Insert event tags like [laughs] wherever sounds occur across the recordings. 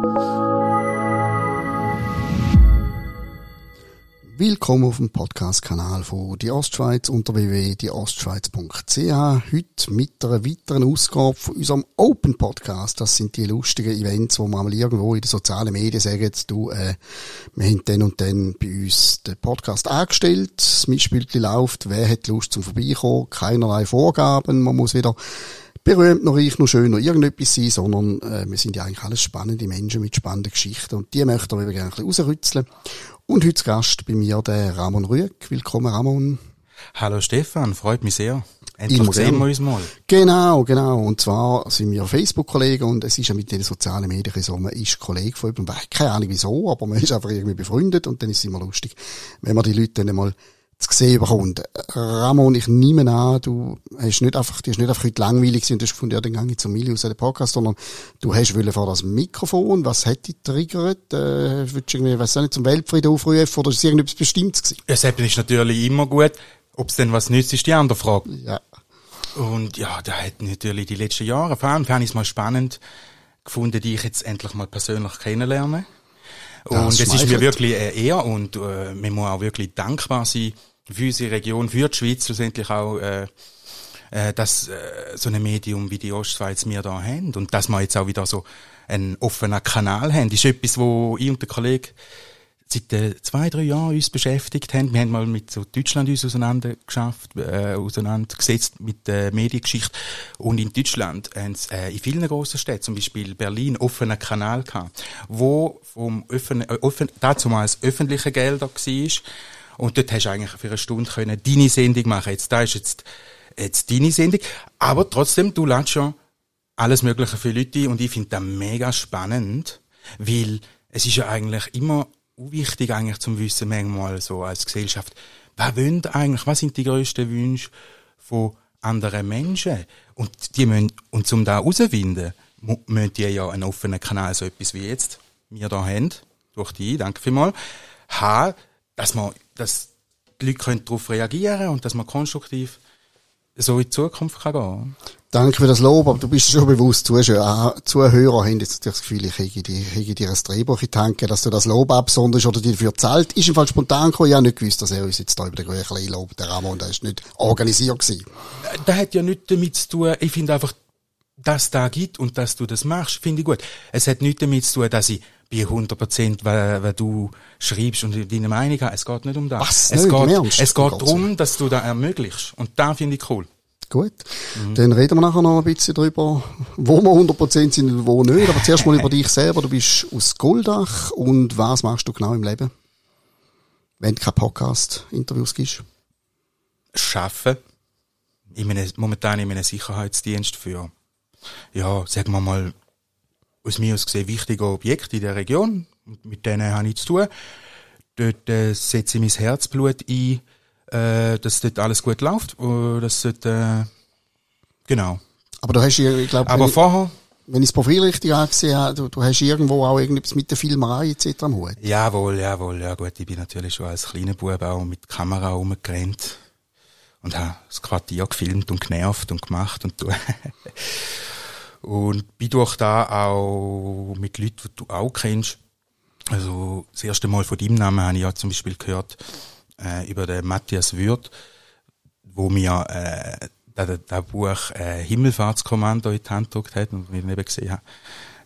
Bye. Willkommen auf dem Podcast-Kanal von Die Ostschweiz unter www.dieostschweiz.ch. Heute mit einer weiteren Ausgabe von unserem Open Podcast. Das sind die lustigen Events, wo man mal irgendwo in den sozialen Medien sagen, du, äh, wir haben dann und dann bei uns den Podcast angestellt, das Mitspielchen läuft, wer hat Lust zum Vorbeikommen, keinerlei Vorgaben, man muss wieder berühmt noch reich, noch schön, noch irgendetwas sein, sondern äh, wir sind ja eigentlich alles spannende Menschen mit spannenden Geschichten und die möchten wir gerne ein bisschen rausrützeln. Und heute Gast bei mir der Ramon Rüegg. Willkommen, Ramon. Hallo Stefan, freut mich sehr. Endlich sehen wir uns mal. Genau, genau. Und zwar sind wir Facebook-Kollegen und es ist ja mit den sozialen Medien so, man ist Kollege von jemandem, keine Ahnung wieso, aber man ist einfach irgendwie befreundet und dann ist es immer lustig, wenn man die Leute dann mal zu sehen bekommt. Ramon, ich nehme an, du hast nicht einfach, du hast nicht einfach heute langweilig gewesen und hast gefunden, ja, dann gehe ich zum Mili aus dem Podcast, sondern du hast wollen vor das Mikrofon, was hat dich triggert? Äh, willst du irgendwie, weiss nicht, zum Weltfrieden aufrufen oder ist es irgendetwas Bestimmtes gewesen? Ja, das ist natürlich immer gut. Ob es denn was nützt, ist die andere Frage. Ja. Und ja, da hat natürlich die letzten Jahre, vor allem fand ich es mal spannend gefunden, die ich jetzt endlich mal persönlich kennenlerne. Und es ist mir wirklich eine Ehre und äh, man muss auch wirklich dankbar sein für unsere Region, für die Schweiz schlussendlich auch, äh, äh, dass äh, so ein Medium wie die Ostschweiz wir da haben und dass wir jetzt auch wieder so einen offenen Kanal haben, ist etwas, wo ich und der Kollege seit äh, zwei, drei Jahren uns beschäftigt haben. Wir haben mal mit so Deutschland uns auseinandergeschafft, äh, auseinandergesetzt mit der Mediengeschichte. Und in Deutschland haben sie äh, in vielen grossen Städten, zum Beispiel Berlin, offenen Kanal gehabt, wo vom öffnen, äh, offen, dazu mal öffentliche Gelder war. Und dort hast du eigentlich für eine Stunde können deine Sendung machen. Jetzt, da ist jetzt, jetzt deine Sendung. Aber trotzdem, du lädst schon alles Mögliche für Leute und ich finde das mega spannend, weil es ist ja eigentlich immer wichtig eigentlich zum Wissen manchmal so als Gesellschaft. Was wollen eigentlich, was sind die grössten Wünsche von anderen Menschen? Und die müssen, und zum da herausfinden, müssen die ja einen offenen Kanal, so etwas wie jetzt, wir da haben, durch die, danke vielmals, haben, dass man, dass die Leute darauf reagieren können und dass man konstruktiv so in die Zukunft kann gehen Danke für das Lob, aber du bist schon bewusst, Zuschauer, Zuhörer haben jetzt das Gefühl, ich hätte dir, ein Drehbuch in gegeben, dass du das Lob absonderst oder dir dafür zahlt. Ist im Fall spontan gekommen, ich habe nicht gewusst, dass er uns jetzt da über den Gröchlein lobt, der Ramon, der ist nicht organisiert gewesen. Das hat ja nichts damit zu tun, ich finde einfach, dass da gibt und dass du das machst, finde ich gut. Es hat nichts damit zu tun, dass ich bei 100 Prozent, weil, du schreibst und deine Meinung hast. Es geht nicht um das. Was? Es nicht, geht, es geht darum, dass du das ermöglichst. Und da finde ich cool. Gut. Mhm. Dann reden wir nachher noch ein bisschen drüber, wo wir 100% sind und wo nicht. Aber zuerst mal über dich selber. Du bist aus Goldach und was machst du genau im Leben? Wenn du keine Podcast-Interviews gibst? Schaffen. In einem, momentan in einem Sicherheitsdienst für, ja, sagen wir mal, aus mir aus gesehen wichtige Objekte in der Region. Mit denen habe ich zu tun. Dort äh, setze ich mein Herzblut ein äh, dass dort alles gut läuft, dass dort, äh, genau. Aber du hast, ich glaube, aber vorher, wenn ich das Profil richtig angesehen habe, du, du hast irgendwo auch irgendwas mit der Filmerei etc. am Hut. Jawohl, jawohl, ja gut, ich bin natürlich schon als kleiner Bub auch mit Kamera rumgerannt und habe das Quartier gefilmt und genervt und gemacht und du. [laughs] und bin durch da auch mit Leuten, die du auch kennst. Also das erste Mal von deinem Namen habe ich ja zum Beispiel gehört, äh, über den Matthias Würth, wo mir äh, das, das Buch äh, Himmelfahrtskommando in die Hand gedruckt hat und wir eben gesehen haben,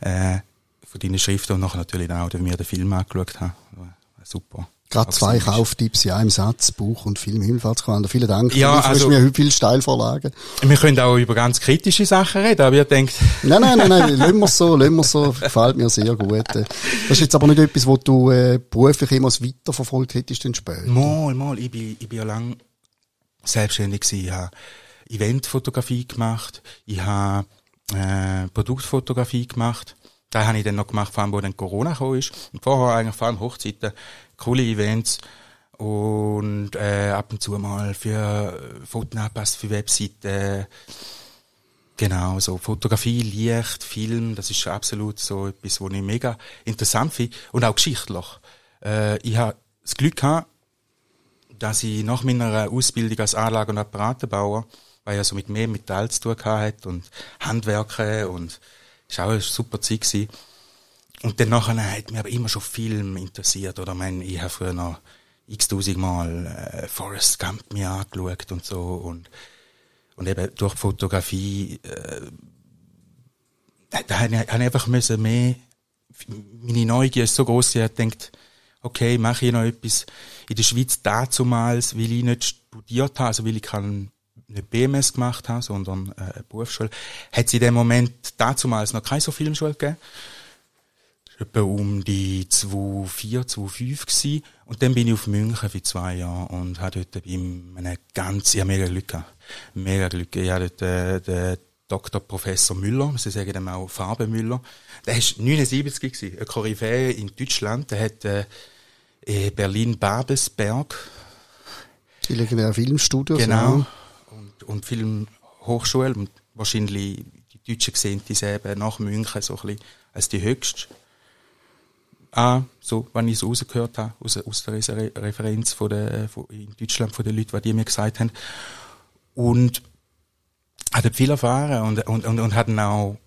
äh, von deinen Schriften und nachher natürlich auch, wie wir den Film angeschaut haben. Super. Gerade zwei Kauftipps in einem Satz, Buch und Film Himmelfahrtskommando. Vielen Dank. Ja, du also, mir viele Steilvorlagen. Wir können auch über ganz kritische Sachen reden, aber ihr denkt... Nein, nein, nein, nein, lassen wir so, lassen wir so. Gefällt mir sehr gut. [laughs] Das ist jetzt aber nicht etwas, was du äh, beruflich immer weiterverfolgt hättest dann später. Mal, mal. Ich bin, ich bin ja lang selbstständig gewesen. Ich habe Eventfotografie gemacht. Ich habe äh, Produktfotografie gemacht. Das habe ich dann noch gemacht, vor allem, wo dann Corona gekommen ist. Und vorher eigentlich vor allem Hochzeiten coole Events und äh, ab und zu mal für Fotoanpass für Webseiten. Genau, so Fotografie, Licht, Film, das ist absolut so etwas, was ich mega interessant finde und auch geschichtlich. Äh, ich habe das Glück gehabt, dass ich nach meiner Ausbildung als Anlage- und Apparatenbauer, weil ja so mit mehr Metall zu tun hatte und Handwerken und es war auch eine super Zeit gewesen, und dann nachher hat mich aber immer schon Film interessiert, oder mein, ich habe früher noch x-tausend Mal äh, Forrest Gump mir angeschaut und so, und, und eben durch Fotografie, äh, da habe ich einfach müssen mehr, meine Neugier ist so groß, ich habe gedacht, okay, mache ich noch etwas in der Schweiz dazumals, weil ich nicht studiert habe, also weil ich keinen nicht BMS gemacht habe, sondern äh, eine Berufsschule, hat es in dem Moment dazumals noch keine so Filmschule gegeben. Etwa um die 2004, 2005 gewesen. Und dann bin ich auf München für zwei Jahre und habe dort bei einem ganz, ja, mega Glück gehabt. Mega Glück. Ich habe dort, äh, den Dr. Professor Müller, sie sagen ihm auch Farbe Müller. Der ist 79 gewesen, ein Koryphäe in Deutschland. Der hat, äh, Berlin-Babelsberg. Die legendäre Filmstudios. Genau. Und, und Filmhochschule. Und wahrscheinlich die Deutschen sehen diese eben nach München so ein bisschen als die höchste. Ah, so, wenn ich es rausgehört habe, aus, aus der Referenz von der, von, in Deutschland von den Leuten, die mir gesagt haben. Und hat viel erfahren und, und, und, und hatten auch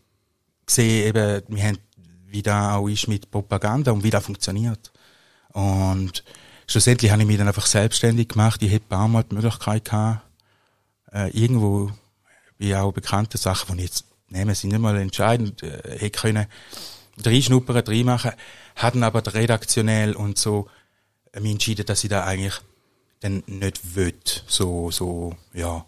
gesehen, eben, wir haben, wie da auch ist mit Propaganda und wie das funktioniert. Und schlussendlich habe ich mich dann einfach selbstständig gemacht. Ich hätte ein paar Mal die Möglichkeit gehabt, äh, irgendwo, wie auch bekannte Sachen, die ich jetzt nehme, sind nicht mal entscheidend, äh, hätte können reinschnuppern, reinmachen, hatten aber redaktionell und so äh, mich entschieden, dass ich da eigentlich dann nicht will, so, so, ja,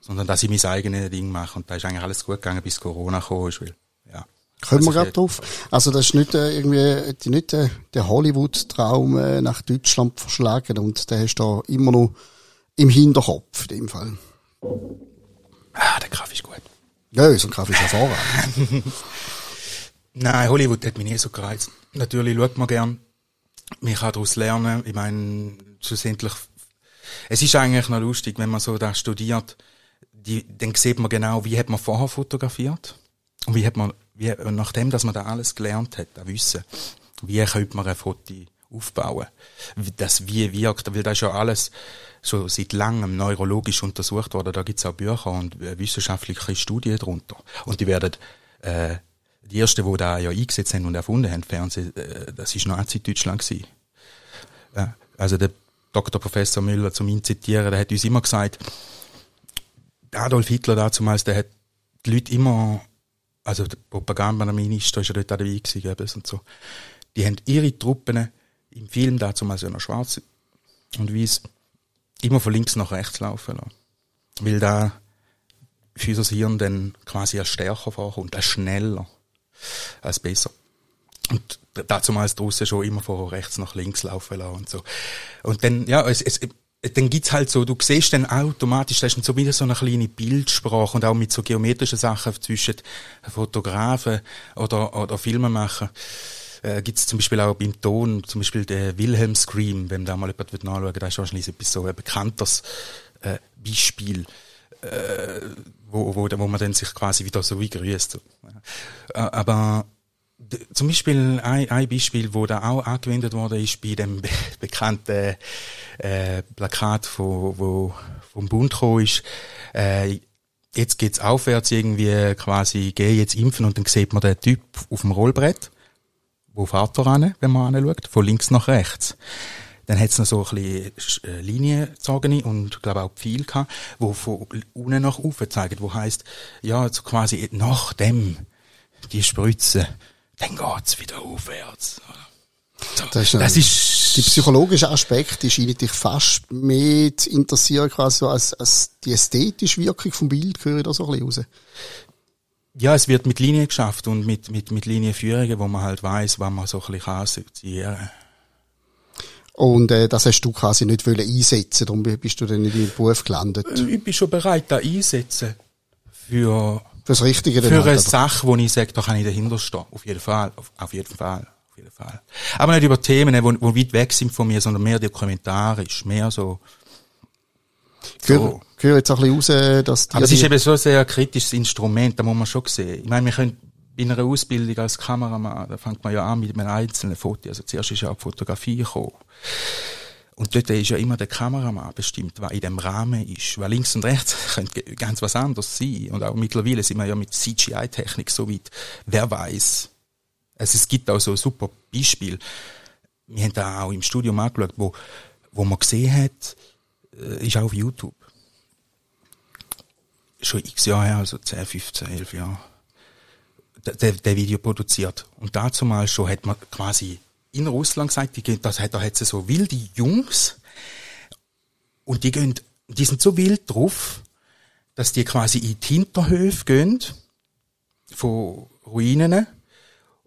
sondern dass ich mein eigenes Ding mache. Und da ist eigentlich alles gut gegangen, bis Corona gekommen ist, weil, ja. Kommen wir gerade drauf. Also das ist nicht äh, irgendwie die nicht äh, der Hollywood-Traum äh, nach Deutschland verschlagen und der hast du da immer noch im Hinterkopf in dem Fall. Ah, der Kaffee ist gut. Ja, so ein Kaffee ist hervorragend. [laughs] Nein, Hollywood hat mich nie so gereizt. Natürlich schaut man gern. Man kann daraus lernen. Ich meine, schlussendlich, es ist eigentlich noch lustig, wenn man so da studiert, die, dann sieht man genau, wie hat man vorher fotografiert und wie hat man, wie, nachdem, dass man da alles gelernt hat, da Wissen, wie könnte man ein Foto aufbauen, das wie wirkt, weil das ist ja alles schon seit langem neurologisch untersucht worden, da gibt's auch Bücher und wissenschaftliche Studien drunter und die werden äh, die ersten, die da ja eingesetzt haben und erfunden haben, Fernsehen, äh, das ist Nazi-Deutschland. Äh, also der Dr. Professor Müller, zum ihn zitieren, der hat uns immer gesagt, Adolf Hitler damals, der hat die Leute immer also der Propagandaminister ist ja dort dabei gewesen, und so. Die haben ihre Truppen im Film dazu mal so noch schwarz und weiß immer von links nach rechts laufen lassen. Weil da für unser Hirn dann quasi als stärker vorkommt, als schneller, als besser. Und dazu mal draussen schon immer von rechts nach links laufen lassen und so. Und dann, ja, es, es, dann gibt's halt so, du siehst dann automatisch, da ist so wieder so eine kleine Bildsprache und auch mit so geometrischen Sachen zwischen Fotografen oder, oder Filmemacher. Äh, gibt's zum Beispiel auch beim Ton, zum Beispiel der Wilhelm Scream, wenn da mal jemand nachschauen, da ist wahrscheinlich etwas so ein bekanntes äh, Beispiel, äh, wo, wo, wo man dann sich quasi wieder so wie grüßt. Äh, aber zum Beispiel ein, ein Beispiel, wo da auch angewendet worden ist bei dem be bekannten äh, Plakat, wo, wo vom Bund gekommen ist. Äh, jetzt geht's aufwärts irgendwie quasi, geh jetzt impfen und dann sieht man den Typ auf dem Rollbrett. Wo fährt er an, wenn man anschaut? Von links nach rechts. Dann hat's noch so ein bisschen äh, Linienzogene und, glaube auch Pfeil gehabt, wo von unten nach oben zeigen, wo heißt ja, also quasi nachdem die Spritze dann geht's wieder aufwärts. So, das, ist, das ist die psychologische Aspekt, die scheint dich fast mehr zu interessieren, quasi so als, als die ästhetische Wirkung vom Bild, höre ich da so ein bisschen raus. Ja, es wird mit Linien geschafft und mit, mit, mit Linienführungen, wo man halt weiß, wann man so ein bisschen assoziieren kann. Und äh, das hast du quasi nicht wollen einsetzen, darum bist du dann in deinem Beruf gelandet. Ich bin schon bereit, da einsetzen für Fürs Richtige Für eine Sache, wo ich sage, da kann ich dahinter stehen. Auf jeden Fall. Auf, auf jeden Fall. Auf jeden Fall. Aber nicht über Themen, die, die weit weg sind von mir, sondern mehr dokumentarisch. Mehr so. so. Höre jetzt auch ein bisschen raus, dass die Aber es ist eben so ein sehr kritisches Instrument, da muss man schon sehen. Ich meine, wir können bei einer Ausbildung als Kameramann, da fängt man ja an mit einem einzelnen Foto. Also zuerst ist ja auch die Fotografie gekommen. Und dort ist ja immer der Kameramann bestimmt, was in dem Rahmen ist. Weil links und rechts [laughs] könnte ganz was anderes sein. Und auch mittlerweile sind wir ja mit CGI-Technik so weit. Wer weiß, Also es gibt auch so super Beispiele. Wir haben da auch im Studium angeschaut, wo, wo man gesehen hat, äh, ist auch auf YouTube. Schon x Jahre her, also 10, 15, 11 Jahre. Der, der Video produziert. Und dazu mal schon hat man quasi in Russland gesagt, die das hat, da hat es so wilde Jungs, und die gehen, die sind so wild drauf, dass die quasi in die Hinterhöfe gehen, von Ruinen,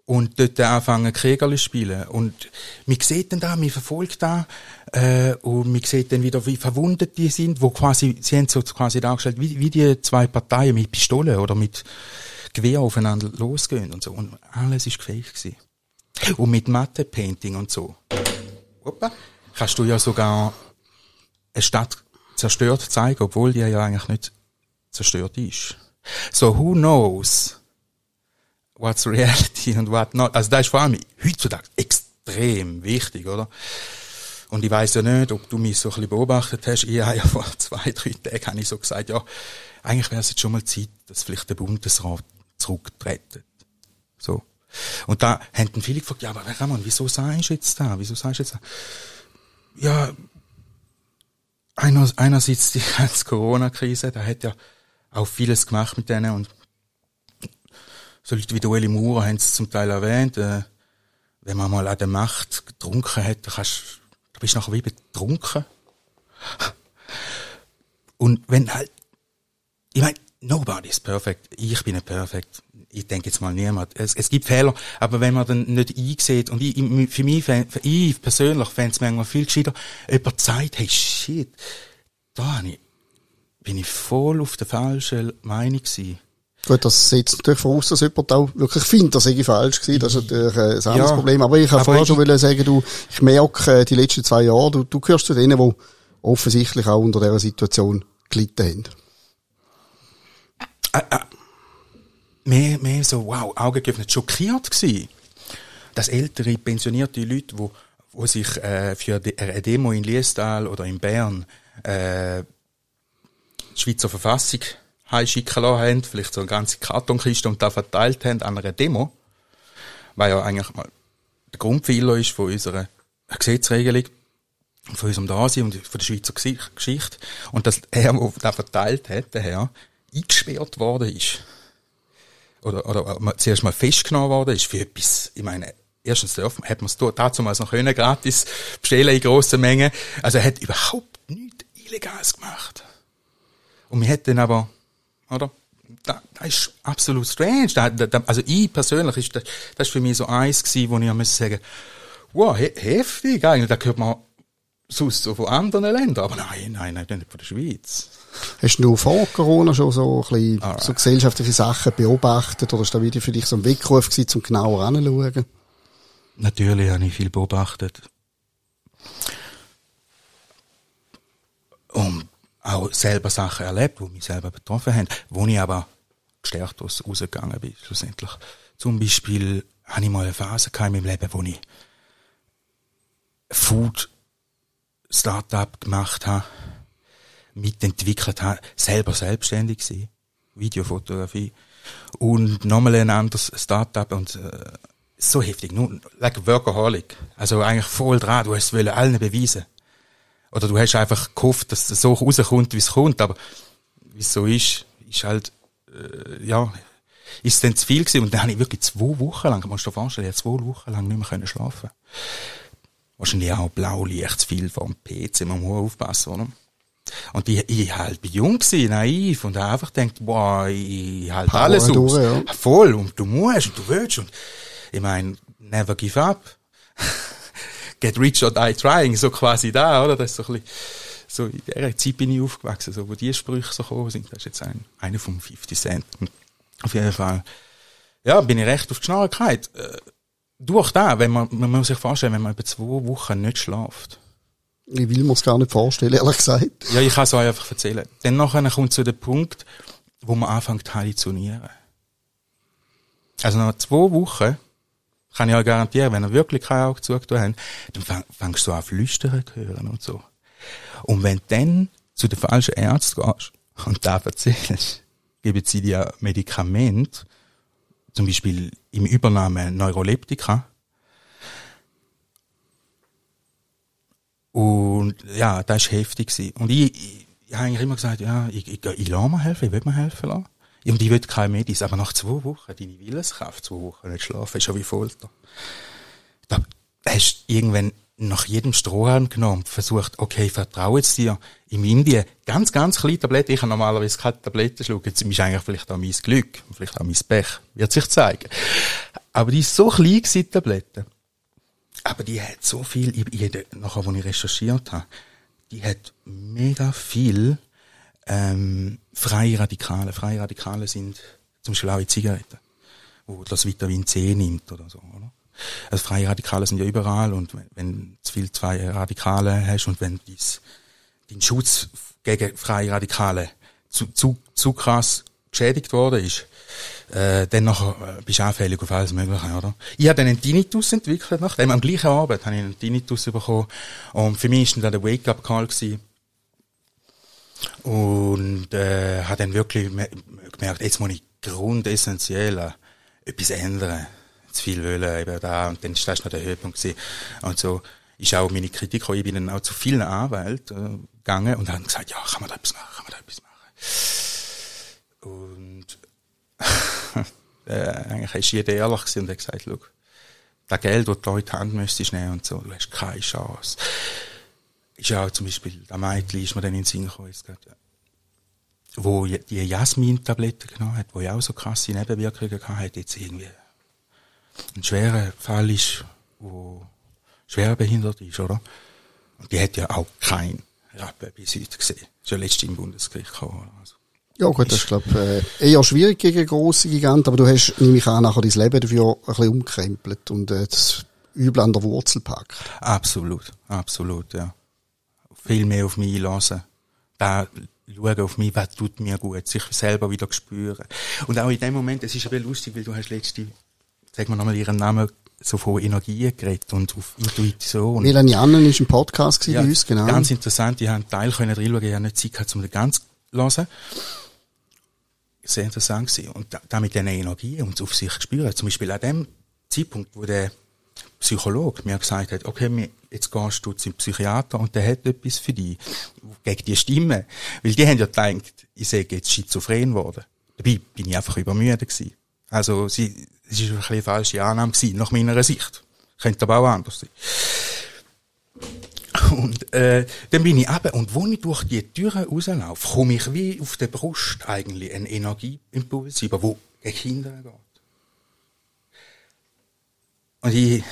und dort anfangen Kriegerle spielen. Und man sieht dann da, man verfolgt da, äh, und man sieht dann wieder, wie verwundet die sind, wo quasi, sie haben so quasi dargestellt, wie, wie die zwei Parteien mit Pistolen oder mit Gewehr aufeinander losgehen und so. Und alles ist gewesen. Und mit Matte-Painting und so. Opa, kannst du ja sogar eine Stadt zerstört zeigen, obwohl die ja eigentlich nicht zerstört ist. So, who knows what's reality und what not? Also, das ist vor allem heutzutage extrem wichtig, oder? Und ich weiß ja nicht, ob du mich so ein bisschen beobachtet hast. Ich habe ja vor [laughs] zwei, drei Tagen habe ich so gesagt, ja, eigentlich wäre es jetzt schon mal Zeit, dass vielleicht der Bundesrat zurücktreten. So. Und da haben viele gefragt, ja, aber Ramon, wieso sagst du jetzt da? Wieso sagst du jetzt da? Ja, einer, einerseits die [laughs] ganze Corona-Krise, da hat ja auch vieles gemacht mit denen und so Leute wie Ueli Maurer haben es zum Teil erwähnt, äh, wenn man mal an der Macht getrunken hat, dann kannst, du bist nachher wie betrunken. [laughs] Und wenn halt, ich meine, nobody's perfect. Ich bin nicht perfekt. Ich denke jetzt mal niemand. Es, es gibt Fehler, aber wenn man dann nicht einsieht, und ich, für mich, für ich persönlich fände es manchmal viel gescheiter, jemand sagt, hey shit, da bin ich voll auf der falschen Meinung gewesen. Gut, das setzt natürlich voraus, dass jemand auch wirklich findet, dass ich falsch war. Das ist natürlich ein anderes ja, Problem. Aber ich habe vorher schon wollen sagen, du, ich merke, die letzten zwei Jahre, du, du gehörst zu denen, die offensichtlich auch unter dieser Situation gelitten haben äh, äh, mehr, mehr so, wow, Augen geöffnet, schockiert gewesen, dass ältere, pensionierte Leute, wo, wo sich äh, für eine Demo in Liestal oder in Bern äh, die Schweizer Verfassung heimschicken lassen haben, vielleicht so eine ganze Kartonkiste und da verteilt haben an einer Demo, weil ja eigentlich mal der Grundpfeiler ist von unserer Gesetzregelung, von unserem Dasein und von der Schweizer Geschichte. Und dass er, der das verteilt hat, der Herr, eingesperrt worden ist, oder, oder zuerst mal festgenommen worden ist für etwas, ich meine, erstens dürfen, hat man es damals noch können, gratis bestellen in grossen Mengen. Also er hat überhaupt nichts Illegales gemacht. Und wir hätten aber, oder? Das, das ist absolut strange. Da, da, also ich persönlich, ist das, das ist für mich so eins gewesen, wo ich muss sagen, wow, he heftig eigentlich, da gehört man sonst so von anderen Ländern, aber nein, nein, nein, nicht von der Schweiz. Hast du vor Corona schon so ein bisschen ah. so gesellschaftliche Sachen beobachtet oder ist da wieder für dich so ein Weckruf gewesen, zum genauer anzuschauen? Natürlich habe ich viel beobachtet. Und auch selber Sachen erlebt, die mich selber betroffen haben, wo ich aber gestärkt rausgegangen bin, schlussendlich. Zum Beispiel habe ich mal eine Phase in meinem Leben, wo ich Food Startup gemacht habe mitentwickelt habe, selber selbstständig gewesen, Videofotografie und nochmal ein anderes Startup und äh, so heftig, nur like Workaholic, also eigentlich voll dran, du hast es allen beweisen oder du hast einfach gehofft, dass es so rauskommt, wie es kommt, aber wie es so ist, ist halt äh, ja ist dann zu viel gewesen und dann habe ich wirklich zwei Wochen lang, musst du dir vorstellen, ich zwei Wochen lang nicht mehr können schlafen. Wahrscheinlich auch Blaulicht zu viel vom PC, man muss aufpassen, oder? Und ich, ich halt bin jung gewesen, naiv und einfach denkt, boah, ich halt Power alles durch, aus. Ja. Voll. Und du musst und du willst und ich meine, never give up. [laughs] Get rich or die trying, so quasi da, oder? Das ist so ein bisschen, so in der Zeit bin ich aufgewachsen, so, wo die Sprüche so gekommen sind. Das ist jetzt ein, einer von 50 Cent. Auf jeden Fall. Ja, bin ich recht auf die Schnelligkeit. Äh, durch da, wenn man, man muss sich vorstellen, wenn man über zwei Wochen nicht schlaft ich will mir es gar nicht vorstellen, ehrlich gesagt. Ja, ich kann es euch einfach erzählen. Dann nachher kommt zu dem Punkt, wo man anfängt zu halluzinieren. Also nach zwei Wochen kann ich euch garantieren, wenn ihr wirklich keine Augen zugetan habt, dann fängst du an flüstern zu hören und so. Und wenn du dann zu den falschen Ärzten gehst und da erzählst, geben sie dir Medikament, zum Beispiel im Übernahmen Neuroleptika. Und ja, das war heftig. Gewesen. Und ich, ich, ich habe eigentlich immer gesagt, ja, ich, ich, ich lasse mir helfen, ich will mir helfen lassen. Und ich will keine Medis, aber nach zwei Wochen, deine Willenskraft, zwei Wochen nicht schlafen, ist schon wie Folter. Da hast du irgendwann nach jedem Strohhalm genommen, versucht, okay, vertraue jetzt dir. In Indien, ganz, ganz kleine Tabletten, ich habe normalerweise keine Tabletten schlucken, jetzt ist eigentlich vielleicht auch mein Glück, vielleicht auch mein Pech, wird sich zeigen. Aber die ist so klein gewesen, die Tabletten. Aber die hat so viel, ich, nachher, als ich recherchiert habe, die hat mega viel ähm, freie Radikale. Freie Radikale sind zum Beispiel auch in Zigaretten, wo das Vitamin C nimmt oder so. Oder? Also freie Radikale sind ja überall und wenn, zu viel freie Radikale hast und wenn dies, dein Schutz gegen freie Radikale zu, zu, zu krass geschädigt worden ist, äh, dann nachher äh, bist du anfällig auf alles Mögliche, oder? Ich habe dann einen Tinnitus entwickelt, nachdem am gleichen Abend habe ich einen Tinnitus bekommen und für mich war dann der Wake-up-Call und äh, habe dann wirklich gemerkt, jetzt muss ich grundessentiell etwas ändern. Zu viel wollen, eben da. Und dann ist das noch der Höhepunkt gewesen. Und so ist auch meine Kritik. Ich bin dann auch zu vielen Anwälten äh, gegangen und haben gesagt, ja, kann man da etwas machen, kann man da etwas machen. Und [laughs] äh, eigentlich ist jeder ehrlich gewesen und hat gesagt, schau, das Geld, das die Hand müsstest nehmen und so, du hast keine Chance ist ja auch zum Beispiel, der Mädchen ist mir dann in den Sinn gekommen, jetzt gerade, wo die Jasmin-Tabletten genommen hat, wo ja auch so krasse Nebenwirkungen gehabt jetzt irgendwie ein schwerer Fall ist, wo schwer behindert ist, oder? Und die hat ja auch kein Rappen bis heute gesehen. Ist ja letztens im Bundesgericht gekommen. Also. Ja gut, das ist glaube äh, eher schwierig gegen grosse Giganten, aber du hast, nehme ich an, nachher dein Leben dafür ein bisschen umkrempelt und äh, das Übel an der Wurzel packt. Absolut, absolut, ja viel mehr auf mich einlassen. Da schauen auf mich, was tut mir gut, sich selber wieder spüren. Und auch in dem Moment, es ist aber lustig, weil du hast letzte, sag mal nochmal ihren Namen, so von Energien geredet und auf Intuition. Melanie Annen ist im Podcast ja, bei uns, genau. Ganz interessant, die haben einen Teil können reinschauen, ich habe nicht Zeit gehabt, um den ganz zu hören. Sehr interessant gewesen. Und da, da mit diesen Energien und auf sich spüren. Zum Beispiel an dem Zeitpunkt, wo der Psychologe mir gesagt hat, okay, jetzt gehst du zum Psychiater und der hat etwas für dich gegen die Stimme. Weil die haben ja gedacht, ich sei jetzt schizophren geworden. Dabei bin ich einfach übermüdet gewesen. Also, sie, es ist ein bisschen falsche Annahme gewesen, nach meiner Sicht. Könnte aber auch anders sein. [laughs] Und äh, dann bin ich eben, und wo ich durch die Türen rauslaufe, komme ich wie auf der Brust eigentlich ein Energieimpuls über, wo gegen Kinder geht. Und ich,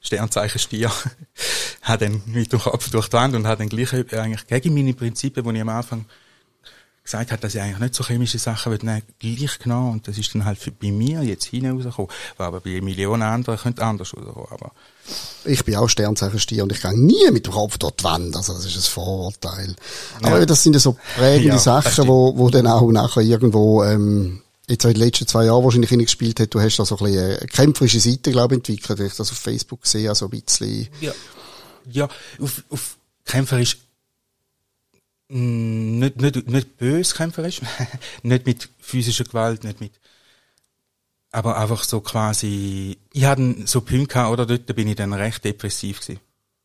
Sternzeichen Stier, [laughs] hat dann mit dem Kopf durch die Wand und hat dann gleich eigentlich gegen meine Prinzipien, die ich am Anfang gesagt habe, dass ich eigentlich nicht so chemische Sachen will, nein, gleich genau. Und das ist dann halt für, bei mir jetzt hinausgekommen. War aber bei Millionen anderen könnte anders rauskommen, aber. Ich bin auch Sternzeichen Stier und ich gehe nie mit dem Kopf durch die Wand. Also, das ist ein Vorurteil. Aber ja. das sind ja so prägende [laughs] ja, Sachen, wo, wo dann auch nachher irgendwo, ähm, jetzt auch in den letzten zwei Jahren wahrscheinlich gespielt hat, du hast da so ein bisschen eine kämpferische Seite, glaube ich, entwickelt, ich das auf Facebook sehe, also ein bisschen. Ja, ja auf, auf kämpferisch mm, nicht, nicht, nicht bös kämpferisch, [laughs] nicht mit physischer Gewalt, nicht mit, aber einfach so quasi, ich hatte so Punkte gehabt, oder dort bin ich dann recht depressiv gewesen.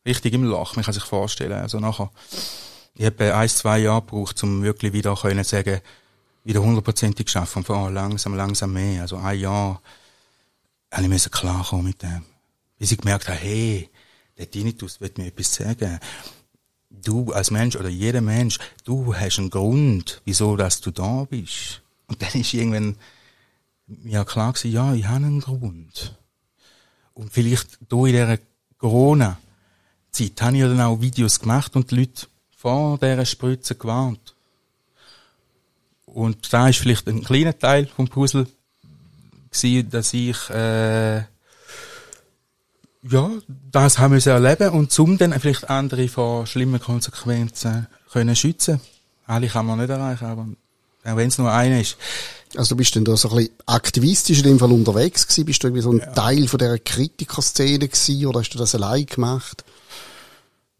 Richtig im Loch, man kann sich vorstellen, also nachher, ich habe ein, zwei Jahre gebraucht, um wirklich wieder können sagen, wieder hundertprozentig geschafft und vor langsam, langsam mehr. Also ein Jahr habe ich müssen klarkommen mit dem. Bis ich gemerkt habe, hey, der Tinnitus wird mir etwas sagen. Du als Mensch oder jeder Mensch, du hast einen Grund, wieso dass du da bist. Und dann ist irgendwann mir klar gewesen, ja, ich habe einen Grund. Und vielleicht da in dieser Corona-Zeit habe ich dann auch Videos gemacht und die Leute vor dieser Spritze gewarnt. Und da ist vielleicht ein kleiner Teil vom Puzzle gewesen, dass ich äh, ja das haben müssen erleben und zum dann vielleicht andere vor schlimmen Konsequenzen können schützen. Alle kann man nicht erreichen, aber auch wenn es nur einer ist. Also du bist dann da so ein bisschen aktivistisch in dem Fall unterwegs gewesen? Bist du irgendwie so ein ja. Teil von dieser Kritikerszene gewesen oder hast du das allein gemacht?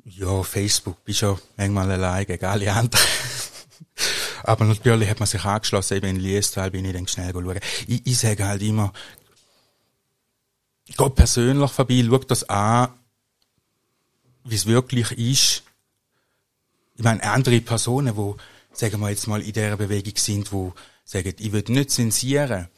Ja, Facebook bist ja manchmal allein gegen alle anderen. [laughs] Aber natürlich hat man sich angeschlossen, eben in Liestal bin ich dann schnell schauen. Ich, ich sage halt immer, geht persönlich vorbei, schaut das an, wie es wirklich ist. Ich meine, andere Personen, die, sagen wir jetzt mal, in dieser Bewegung sind, die sagen, ich will nicht zensieren,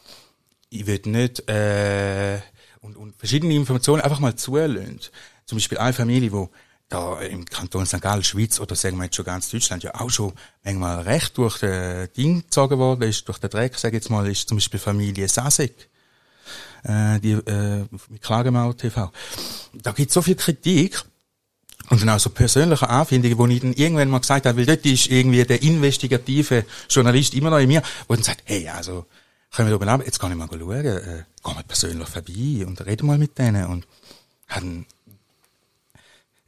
ich will nicht, äh, und, und verschiedene Informationen einfach mal zulassen. Zum Beispiel eine Familie, die da im Kanton St. Gallen, Schweiz oder sagen wir jetzt schon ganz Deutschland ja auch schon manchmal recht durch den Ding gezogen worden ist, durch den Dreck, sage ich jetzt mal, ist zum Beispiel Familie Sasek, äh, die äh, mit Klagemauer TV. Da gibt so viel Kritik und dann auch so persönliche Anfindungen, wo ich dann irgendwann mal gesagt habe, weil dort ist irgendwie der investigative Journalist immer noch in mir, wo dann sagt, hey, also, können wir oben ab, jetzt kann ich mal schauen, äh, gehen wir persönlich vorbei und reden mal mit denen und haben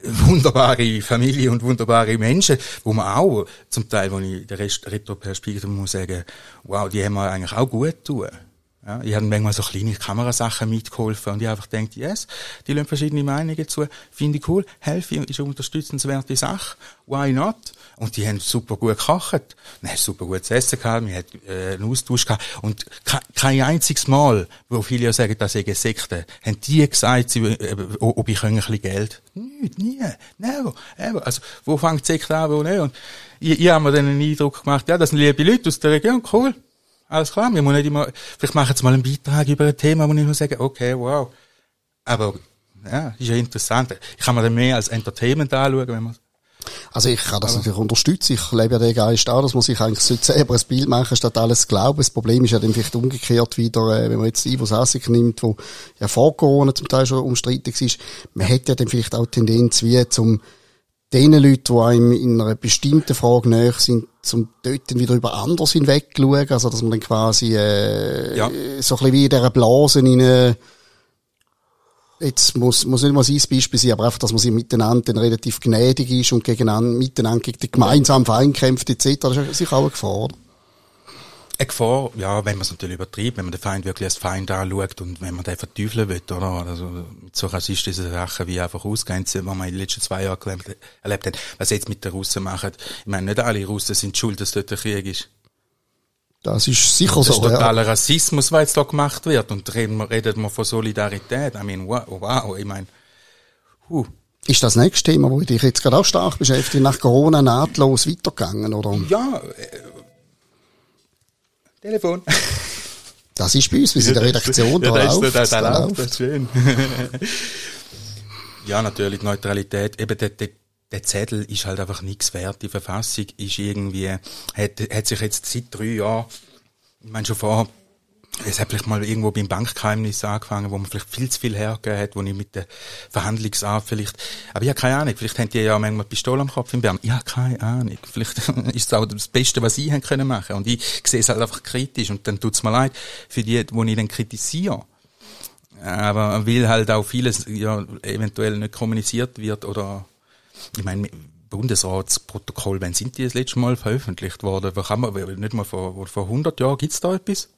wunderbare Familie und wunderbare Menschen, wo man auch zum Teil, wo ich der Rest Retroperspektive muss sagen, wow, die haben mir eigentlich auch gut tun. Ja, ich habe manchmal so kleine Kamerasachen mitgeholfen und ich einfach gedacht, yes, die lassen verschiedene Meinungen zu, finde ich cool, helfe, ist eine unterstützenswerte Sache, why not? Und die haben super gut gekocht, wir haben super gutes Essen gehabt, wir hatten äh, einen Austausch gehabt und kein einziges Mal, wo viele ja sagen, das sei Sekte, haben die gesagt, sie, äh, ob ich ein bisschen Geld. Nicht, nie, never, ever. Also, wo fängt die Sekte an, wo nicht? Und ich, ich habe mir dann einen Eindruck gemacht, ja, das sind liebe Leute aus der Region, cool alles klar, wir müssen nicht immer, vielleicht machen sie mal einen Beitrag über ein Thema, wo ich nur sage, okay, wow. Aber, ja, ist ja interessant. Ich kann mir dann mehr als Entertainment anschauen, wenn man also ich kann das natürlich unterstützen. Ich lebe ja den Geist auch, dass man sich eigentlich selber ein Bild machen statt alles glauben. Das Problem ist ja dann vielleicht umgekehrt wieder, äh, wenn man jetzt Ivo Sassig nimmt, wo ja vor Corona zum Teil schon umstritten ist. Man hätte ja dann vielleicht auch Tendenz wie zum den Leuten, die einem in einer bestimmten Frage näher sind, zum dort dann wieder über anders hinweg schauen, also dass man dann quasi äh, ja. so ein bisschen wie in dieser Blase in eine, jetzt muss, muss nicht mal sein Beispiel sein, aber einfach, dass man sich miteinander dann relativ gnädig ist und gegeneinander, miteinander gegen den gemeinsamen Feind kämpft etc. Das ist sicher auch eine Gefahr. Oder? Eine Gefahr, ja, wenn man es natürlich übertreibt, wenn man den Feind wirklich als Feind anschaut und wenn man den verteufeln will, oder? Also, mit so rassistischen Sachen wie einfach Ausgrenzen, die man in den letzten zwei Jahren erlebt hat. Was jetzt mit den Russen machen. Ich meine, nicht alle Russen sind schuld, dass dort ein Krieg ist. Das ist sicher das so. Das ist totaler ja. Rassismus, was jetzt da gemacht wird. Und reden wir, reden wir von Solidarität. I mean, wow, wow ich meine, huh. Ist das nächste Thema, wo dich jetzt gerade auch stark beschäftigt, nach Corona nahtlos weitergegangen, oder? Ja, Telefon. [laughs] Das ist bei uns, wir sind in der Redaktion, da, ja, da läuft, da, da, da läuft. Das ist schön. [laughs] ja, natürlich, Neutralität, eben der, der, der Zettel ist halt einfach nichts wert. Die Verfassung ist irgendwie, hat, hat sich jetzt seit drei Jahren, ich meine schon vor es hat vielleicht mal irgendwo beim Bankgeheimnis angefangen, wo man vielleicht viel zu viel hergegeben hat, wo ich mit der Verhandlungsart vielleicht, aber ich habe keine Ahnung, vielleicht haben die ja manchmal Pistole am Kopf in Bern. Ich habe keine Ahnung. Vielleicht [laughs] ist es auch das Beste, was sie haben können machen. Und ich sehe es halt einfach kritisch und dann tut es mir leid für die, die ich dann kritisiere. Aber weil halt auch vieles ja eventuell nicht kommuniziert wird oder, ich meine, Bundesratsprotokoll, wann sind die das letzte Mal veröffentlicht worden? Kann man, nicht mal vor, vor 100 Jahren, gibt's da etwas?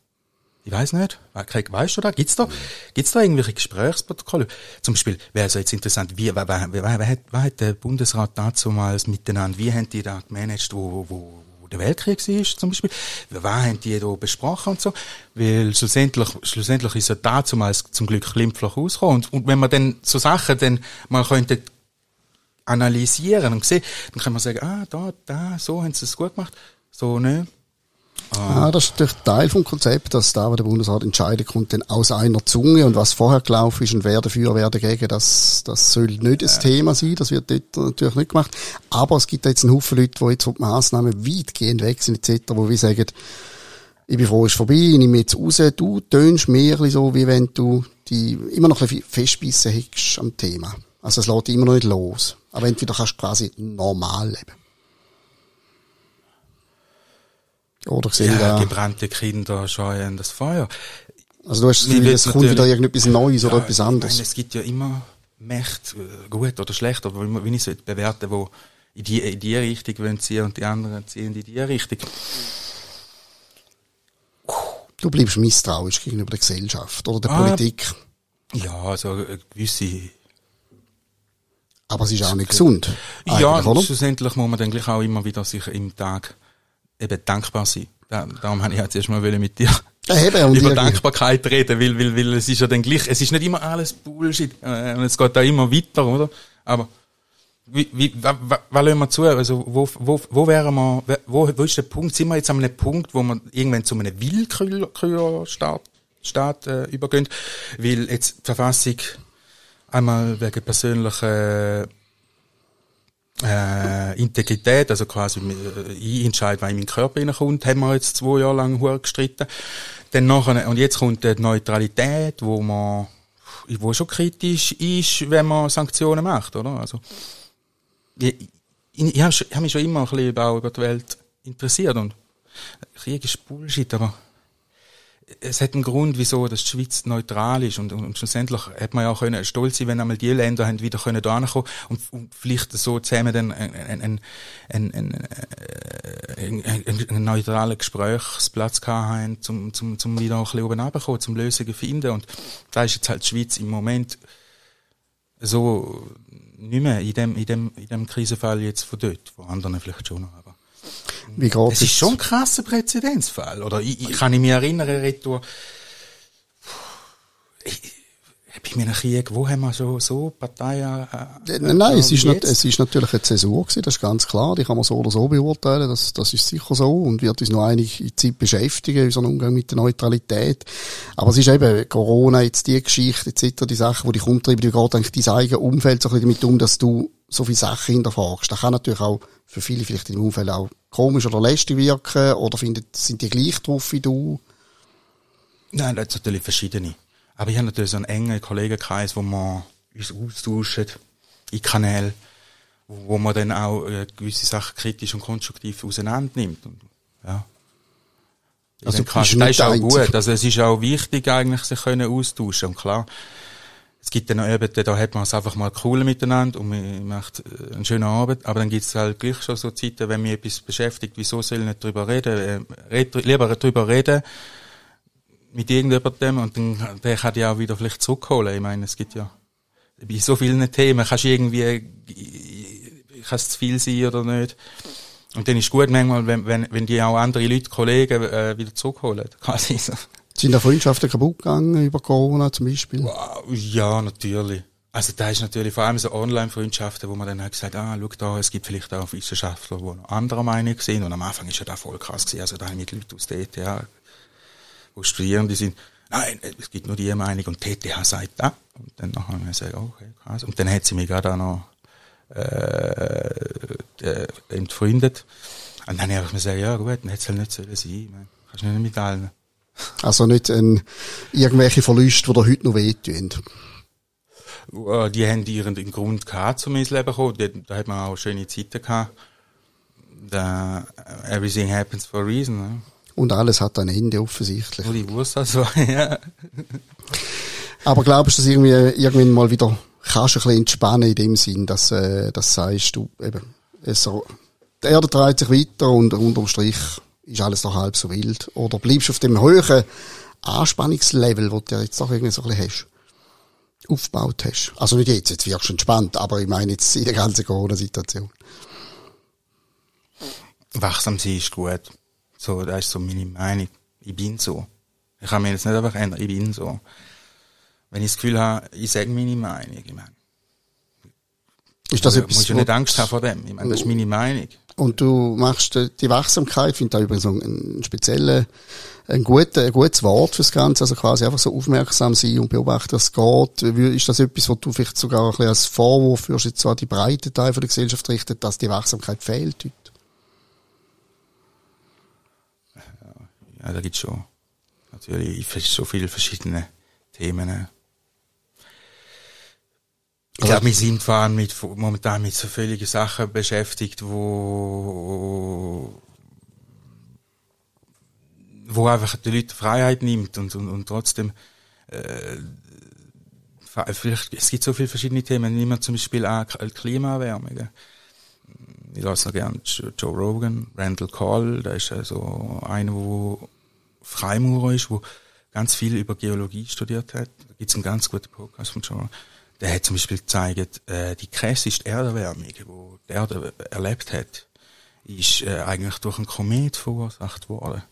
Ich weiß nicht. Weißt du da? Gibt's da, gibt's da irgendwelche Gesprächsprotokolle? Zum Beispiel wäre es jetzt interessant, wie, wer, wer, wer, hat, wer hat der Bundesrat dazu mal miteinander, wie haben die da gemanagt, wo, wo, wo der Weltkrieg war, zum Beispiel? Wer haben die da besprochen und so? Weil schlussendlich, schlussendlich ist ja dazu mal zum Glück glimpflich rausgekommen. Und, und wenn man dann so Sachen dann mal könnte analysieren und sehen, dann kann man sagen, ah, da, da, so haben sie es gut gemacht, so, ne? Ah. ah. das ist natürlich Teil vom Konzept, dass da, wo der Bundesrat entscheiden kommt, dann aus einer Zunge und was vorher gelaufen ist und wer dafür, wer dagegen, das, das soll nicht das Thema sein, das wird dort natürlich nicht gemacht. Aber es gibt jetzt einen Haufen Leute, die jetzt von den Massnahmen weitgehend weg sind, etc., wo wir sagen, ich bin froh, es ist vorbei, ich nehme jetzt raus, du tönst mehr so, wie wenn du die immer noch ein bisschen festbissen hättest am Thema. Also es lässt immer noch nicht los. Aber entweder kannst du quasi normal leben. Oder sehe ja, da... gebrannte Kinder scheuen das Feuer. Also du hast das Gefühl, es kommt wieder irgendetwas Neues ja, oder etwas anderes. Meine, es gibt ja immer Mächte, äh, gut oder schlecht, aber wie ich es bewerten wo in die, in die Richtung wollen ziehen und die anderen ziehen in die Richtung. Du bleibst misstrauisch gegenüber der Gesellschaft oder der ah, Politik. Ja, also eine gewisse aber es ist auch nicht gesund. Ja, schlussendlich muss man dann gleich auch immer wieder sich im Tag eben dankbar sein. Darum habe ich jetzt erstmal mit dir eben, über Dankbarkeit reden, weil, weil, weil es ist ja dann gleich, es ist nicht immer alles Bullshit, äh, und es geht da immer weiter, oder? Aber, wie, wie, was, lassen wir zu? Also, wo, wo, wo wären wir, wo, wo ist der Punkt? Sind wir jetzt an einem Punkt, wo wir irgendwann zu einem Willkürstaat Staat, äh, übergehen? Weil jetzt die Verfassung einmal wegen persönlicher äh, Integrität, also quasi äh, ich entscheide, was in meinen Körper hineinkommt, haben wir jetzt zwei Jahre lang gestritten. Dann nachher, und jetzt kommt die Neutralität, wo man, wo schon kritisch ist, wenn man Sanktionen macht, oder? Also, ich, ich, ich habe hab mich schon immer ein bisschen über die Welt interessiert und Krieg ist Bullshit, aber es hat einen Grund, wieso dass die Schweiz neutral ist. Und, und, schlussendlich hat man ja auch können stolz sein, wenn einmal die Länder haben wieder können da kommen und, und vielleicht so zusammen dann einen, einen, einen, einen, einen, einen neutralen Gesprächsplatz haben, zum, zum, zum wieder ein bisschen oben runterkommen, zum Lösungen finden. Und da ist jetzt halt die Schweiz im Moment so nicht mehr in dem, in dem, in dem Krisenfall jetzt von dort, wo andere vielleicht schon haben. Wie geht es? ist schon ein krasser Präzedenzfall. Oder ich, ich kann mich erinnern, Retour, ich, bei einem Krieg, wo haben wir so, so Parteien, äh, äh Nein, es ist, nicht, es ist natürlich eine Zäsur gewesen, das ist ganz klar, die kann man so oder so beurteilen, das, das ist sicher so und wird uns noch einige Zeit beschäftigen, unseren Umgang mit der Neutralität. Aber es ist eben Corona, jetzt die Geschichte etc., die Sachen, die dich umtreiben, die geht eigentlich dein eigenes Umfeld so ein bisschen damit um, dass du so viele Sachen hinterfragst. Das kann natürlich auch für viele vielleicht im Umfeld auch komisch oder lästig wirken oder findet, sind die gleich drauf wie du? Nein, das sind natürlich verschiedene. Aber ich habe natürlich so einen engen Kollegenkreis, wo man uns austauschen in Kanälen, wo, wo man dann auch äh, gewisse Sachen kritisch und konstruktiv auseinander nimmt. Und, ja. Also, das ist auch gut. Also, es ist auch wichtig, eigentlich, sich können austauschen. Und klar, es gibt dann eben, da hat man es einfach mal cool miteinander und man macht äh, einen schönen Abend, aber dann gibt es halt gleich schon so Zeiten, wenn mich etwas beschäftigt, wieso soll ich nicht drüber reden, äh, red, lieber drüber reden, mit irgendjemandem und dann, der kann dich auch wieder vielleicht zurückholen. Ich meine, es gibt ja, bei so vielen Themen kannst du irgendwie, kann es zu viel sein oder nicht. Und dann ist es gut manchmal, wenn, wenn, wenn die auch andere Leute, Kollegen, äh, wieder zurückholen, [laughs] quasi so. Sind da Freundschaften kaputt gegangen über Corona zum Beispiel? Wow, ja, natürlich. Also da ist natürlich vor allem so Online-Freundschaften, wo man dann hat gesagt, ah, schau da, es gibt vielleicht auch Wissenschaftler, die noch anderer Meinung sind. Und am Anfang ist ja da voll krass gewesen. Also da habe ich mit Leuten aus der ETH, wo Studierende sind, nein, es gibt nur die Meinung und die ETH sagt da. Und dann nachher haben wir gesagt, okay, krass. Und dann hat sie mich gerade auch noch äh, äh, entfreundet. Und dann habe ich mir gesagt, ja gut, dann hätte es halt nicht sollen sein. Kannst du nicht mit allen. Also nicht ein, irgendwelche Verluste, die da heute noch wehtun. Die haben ihren Grund gehabt, um ins Leben zu kommen. Da hat man auch schöne Zeiten gehabt. Da, everything happens for a reason. Ne? Und alles hat ein Ende offensichtlich. Oh, die Wurst also, [laughs] ja. Aber glaubst du, dass irgendwie irgendwann mal wieder kannst du ein bisschen entspannen in dem Sinn, dass, äh, dass sagst du eben, es, die Erde dreht sich weiter und unterm Strich ist alles noch halb so wild? Oder bleibst du auf dem hohen Anspannungslevel, wo du jetzt doch irgendwie so ein bisschen hast? Aufgebaut hast. Also nicht jetzt, jetzt wirkst du entspannt, aber ich meine jetzt in der ganzen Corona-Situation. Wachsam sein ist gut. So, das ist so meine Meinung. Ich bin so. Ich kann mich jetzt nicht einfach ändern, ich bin so. Wenn ich das Gefühl habe, ich sage meine Meinung, ich meine. Ist das also, etwas, muss ich nicht Angst haben vor dem. Ich meine, das ist meine Meinung. Und du machst die Wachsamkeit, ich finde da übrigens ein, spezielles, ein, guter, ein gutes Wort fürs Ganze, also quasi einfach so aufmerksam sein und beobachten, was geht. Ist das etwas, was du vielleicht sogar ein bisschen als Vorwurf jetzt so an die breite Teil der Gesellschaft richten, dass die Wachsamkeit fehlt heute? Ja, da gibt's schon natürlich so viele verschiedene Themen. Ich glaube, wir sind vor allem mit, momentan mit so völligen Sachen beschäftigt, wo, wo einfach die Leute Freiheit nimmt und, und, und trotzdem, äh, vielleicht, es gibt so viele verschiedene Themen. Nehmen wir zum Beispiel auch Klimaerwärmung. Ich lasse noch gerne Joe Rogan, Randall Call, da ist also einer, der Freimaurer ist, wo ganz viel über Geologie studiert hat. Da gibt es einen ganz guten Podcast von Joe der hat zum Beispiel gezeigt, äh, die krasseste Erderwärmung, die die Erde erlebt hat, ist äh, eigentlich durch einen Komet verursacht worden.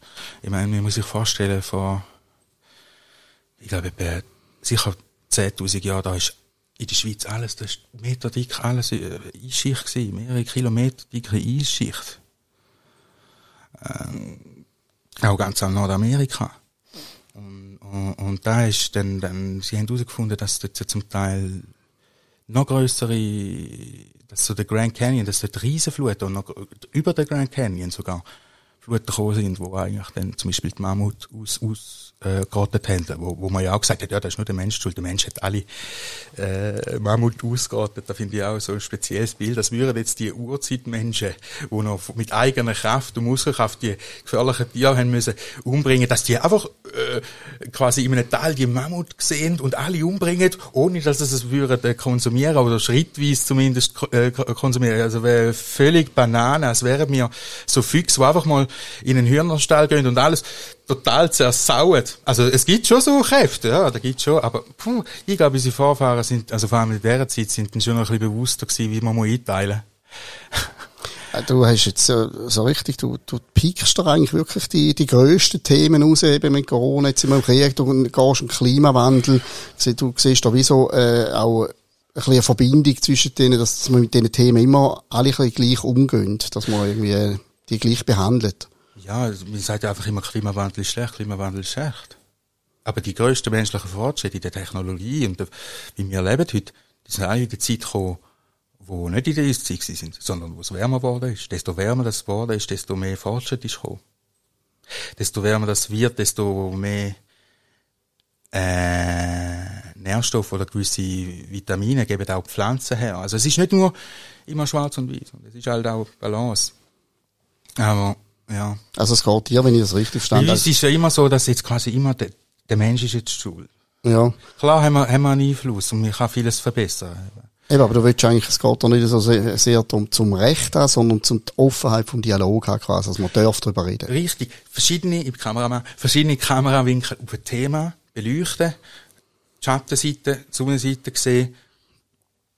Ich meine, man muss sich vorstellen, vor, ich glaube, etwa, sicher 10.000 Jahren, da ist in der Schweiz alles, das ist meterdick, alles äh, Eisschicht gewesen, mehrere Kilometer dicke Eisschicht. Ähm, auch ganz an Nordamerika. Und, und, und da ist dann, dann, sie haben herausgefunden, dass dort zum Teil noch größere, dass so der Grand Canyon, dass dort Riesenfluten und noch über der Grand Canyon sogar Fluten gekommen sind, wo eigentlich dann zum Beispiel die Mammut aus, aus äh, gerottet haben, wo, wo man ja auch gesagt hat, ja, das ist nur der Mensch schuld, der Mensch hat alle äh, Mammut ausgerottet, da finde ich auch so ein spezielles Bild, das würden jetzt die Urzeitmenschen, die noch mit eigener Kraft und Muskelkraft die gefährlichen Tiere haben müssen umbringen, dass die einfach äh, quasi in einem Teil die Mammut sehen und alle umbringen, ohne dass sie es würden äh, konsumieren oder schrittweise zumindest äh, konsumieren. Also wäre völlig Banane, als wären wir so fix, wo einfach mal in den Hühnerstall gehen und alles total zersaut. Also es gibt schon so Kräfte, ja, da gibt's schon, aber puh, ich glaube, unsere Vorfahren sind, also vor allem in dieser Zeit, sind dann schon noch ein bisschen bewusster gewesen, wie man muss einteilen äh, Du hast jetzt so, so richtig, du, du piekst da eigentlich wirklich die, die grössten Themen raus, eben mit Corona, jetzt sind wir im Krieg, du gehst im Klimawandel, du siehst da wie so, äh, auch ein bisschen eine Verbindung zwischen denen, dass man mit diesen Themen immer alle ein bisschen gleich umgeht, dass man irgendwie die gleich behandelt. Ja, also, man sagt ja einfach immer, Klimawandel ist schlecht, Klimawandel ist schlecht. Aber die grössten menschlichen Fortschritte in der Technologie und wie wir leben heute, die sind auch in der Zeit gekommen, wo nicht in der Eiszeit sind, sondern wo es wärmer geworden ist. Desto wärmer das geworden ist, desto mehr Fortschritt ist gekommen. Desto wärmer das wird, desto mehr äh, Nährstoffe oder gewisse Vitamine geben auch Pflanzen her. Also es ist nicht nur immer schwarz und weiß, es ist halt auch Balance. Aber ja. Also es geht dir, wenn ich das richtig verstanden habe. Es ist ja immer so, dass jetzt quasi immer der, der Mensch ist jetzt schuld. Ja. Klar haben wir, haben wir einen Einfluss und man kann vieles verbessern. Eben, aber du willst eigentlich, es geht doch nicht so sehr, sehr darum, zum Recht an, sondern zum Offenheit vom Dialog haben quasi, also man darf darüber reden. Richtig. Verschiedene, ich Kameramann, verschiedene Kamerawinkel auf ein Thema beleuchten, die Schattenseite, die Sonnenseite sehen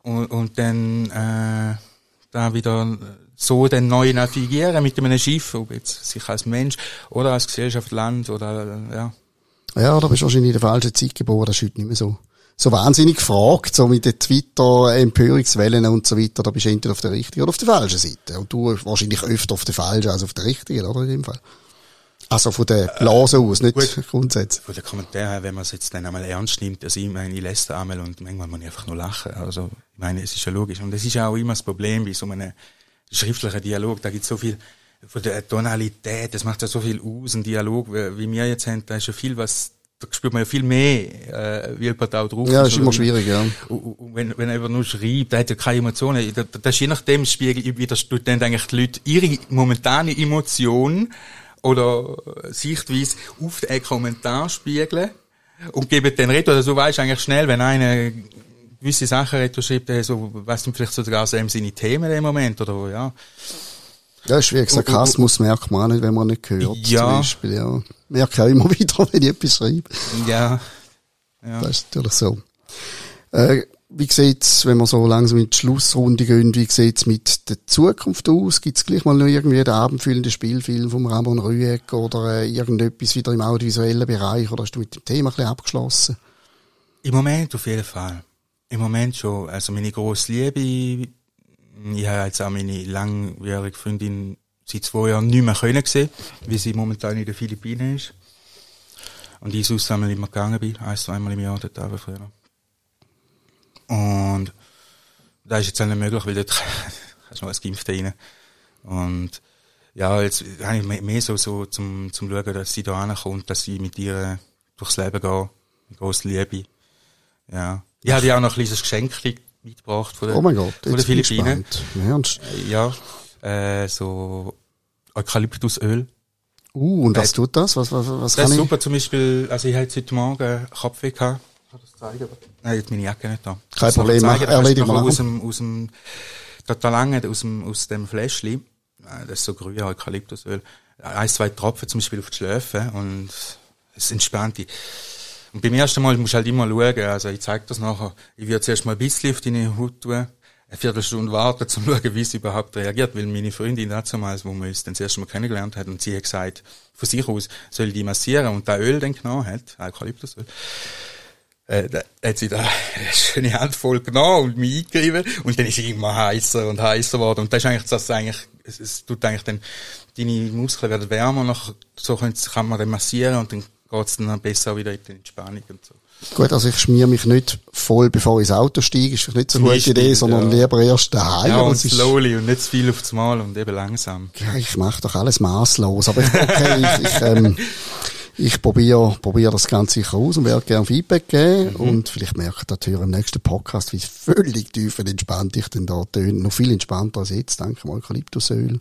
und, und dann, äh, da wieder so dann neu navigieren mit einem Schiff, ob jetzt sich als Mensch oder als Gesellschaft, Land oder, ja. Ja, da bist du wahrscheinlich in der falschen Zeit geboren, das ist heute nicht mehr so. So wahnsinnig gefragt, so mit den Twitter-Empörungswellen und so weiter, da bist du entweder auf der richtigen oder auf der falschen Seite. Und du wahrscheinlich öfter auf der falschen als auf der richtigen, oder in dem Fall? Also von der Blase aus, nicht gut, grundsätzlich. Von den Kommentaren her, wenn man es jetzt dann einmal ernst nimmt, also ich meine, ich lässt einmal und manchmal muss ich einfach nur lachen. Also, ich meine, es ist ja logisch. Und das ist ja auch immer das Problem bei so einem schriftlichen Dialog, da gibt es so viel von der Tonalität, das macht ja so viel aus, ein Dialog, wie wir jetzt haben, da ist ja viel, was da spürt man ja viel mehr, äh, wie jemand da drauf Ja, ist immer schwierig, ja. Und, wenn, wenn er nur schreibt, der hat ja keine Emotionen. Das, das ist je nachdem spiegelt, wie das dann eigentlich die Leute ihre momentane Emotion oder Sichtweise auf den Kommentar spiegeln und geben dann Reden. Oder so weisst eigentlich schnell, wenn einer gewisse Sachen schreibt, er so, was sind vielleicht sogar so seine Themen im Moment, oder, ja. Ja, ist wie Sarkasmus merkt man auch nicht, wenn man nicht hört. Ja. Zum Beispiel, ja. Merke auch immer [laughs] wieder, wenn ich etwas schreibe. Ja. ja. Das ist natürlich so. Äh, wie sieht's, wenn wir so langsam in die Schlussrunde gehen, wie sieht's mit der Zukunft aus? Gibt's gleich mal noch irgendwie den abendfüllenden Spielfilm vom Ramon Rüegg oder äh, irgendetwas wieder im audiovisuellen Bereich oder hast du mit dem Thema ein bisschen abgeschlossen? Im Moment auf jeden Fall. Im Moment schon. Also meine grosse Liebe, ich habe jetzt auch meine langjährige Freundin seit zwei Jahren nicht mehr können sehen, wie sie momentan in den Philippinen ist. Und ich sonst einmal immer gegangen bin, ein, zweimal im Jahr dort aber früher. Und da ist jetzt auch nicht möglich, weil dort [laughs] hast du noch ein Gift rein. Und ja, jetzt habe ich mehr so, so zum, zum schauen, dass sie da ankommt, dass sie mit ihr durchs Leben geht, mit grosser Liebe. Ja. Ich habe dir auch noch ein kleines Geschenk mitgebracht von der, oh mein Gott, von der Philippinen. Ernst? Ja, äh, so Eukalyptusöl. Uh, und was tut das? Was, was, was das kann ist super, zum Beispiel, also ich hatte heute Morgen Kopfweh gehabt. Kann das zeigen? Nein, jetzt meine Jacke nicht da. Kein Problem, mach, erledig mal. Aus dem, aus dem, total lange, aus dem, aus dem Fläschchen. Äh, das ist so grün, Eukalyptusöl. Ein, zwei Tropfen zum Beispiel auf die Schläfe und es entspannt dich. Und beim ersten Mal musst du halt immer schauen, also ich zeig das nachher, ich würde zuerst mal ein bisschen auf deine Haut tun, eine Viertelstunde warten, [laughs] um zu schauen, wie sie überhaupt reagiert, weil meine Freundin damals, wo wir uns dann das erste Mal kennengelernt hat, und sie hat gesagt, von sich aus soll die massieren und da Öl dann genommen hat, Eukalyptusöl, äh, hat sie da eine schöne Handvoll genommen und mich eingegriffen und dann ist sie immer heißer und heißer geworden. Und das ist eigentlich das eigentlich, es, es tut eigentlich dann, deine Muskeln werden wärmer, nach, so kann man dann massieren und dann geht's dann besser wieder in die Entspannung und so. Gut, also ich schmier mich nicht voll, bevor ich ins Auto steige, ist nicht so eine gute Idee, sondern ja. lieber erst daheim. Ja, und slowly und nicht zu viel auf das Mal und eben langsam. Ja, ich mache doch alles maßlos, aber ich, okay, ich, ich, ähm, ich probiere probier das Ganze sicher aus und werde gerne Feedback geben mhm. und vielleicht merkt ihr im nächsten Podcast, wie völlig tief und entspannt ich denn da töne. Noch viel entspannter als jetzt, danke mal Eukalyptusöl.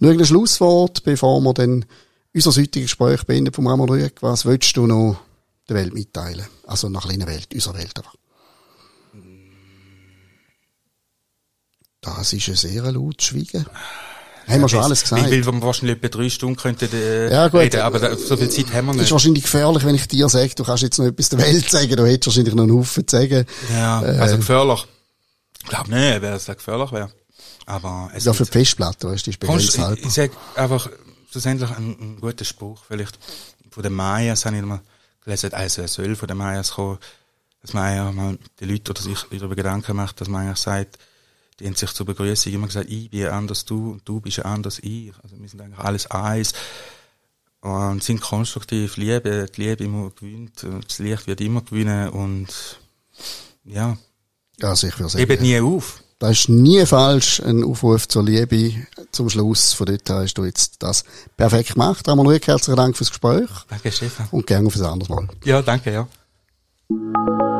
Nur ein Schlusswort, bevor wir dann unser heutiges Gespräch beenden vom Ramon Rüegg. Was willst du noch der Welt mitteilen. Also nach kleiner Welt, unserer Welt einfach. Das ist ein sehr lautes Schweigen. Haben wir schon alles gesagt? Weil wir wahrscheinlich etwa drei Stunden könnten äh, ja, gut, reden, aber so viel Zeit haben wir nicht. Es ist wahrscheinlich gefährlich, wenn ich dir sage, du kannst jetzt noch etwas der Welt sagen, du hättest wahrscheinlich noch einen Haufen zu sagen. Ja, also gefährlich. Ich glaube nicht, wer es gefährlich wäre. Aber es Ja, für die Festplatte, weißt du, die Kommst, ich, ich sage einfach, schlussendlich ein, ein guter Spruch, vielleicht von den Mayas habe ich mal gelesen, also es soll von den Mayas kommen, dass man ja mal die Leute oder sich darüber Gedanken macht, dass man eigentlich sagt, die haben sich zur Begrüßung immer gesagt, ich bin anders du und du bist anders ich. Also wir sind eigentlich alles eins und sind konstruktiv, Liebe, die Liebe immer gewinnt, das Licht wird immer gewinnen und ja. Also ich würde sagen. Eben nie auf. Das ist nie falsch, ein Aufruf zur Liebe zum Schluss. Von dort hast du jetzt das perfekt gemacht. Einmal herzlichen Dank fürs Gespräch. Danke, Stefan. Und gerne auf ein anderes Mal. Ja, danke, ja.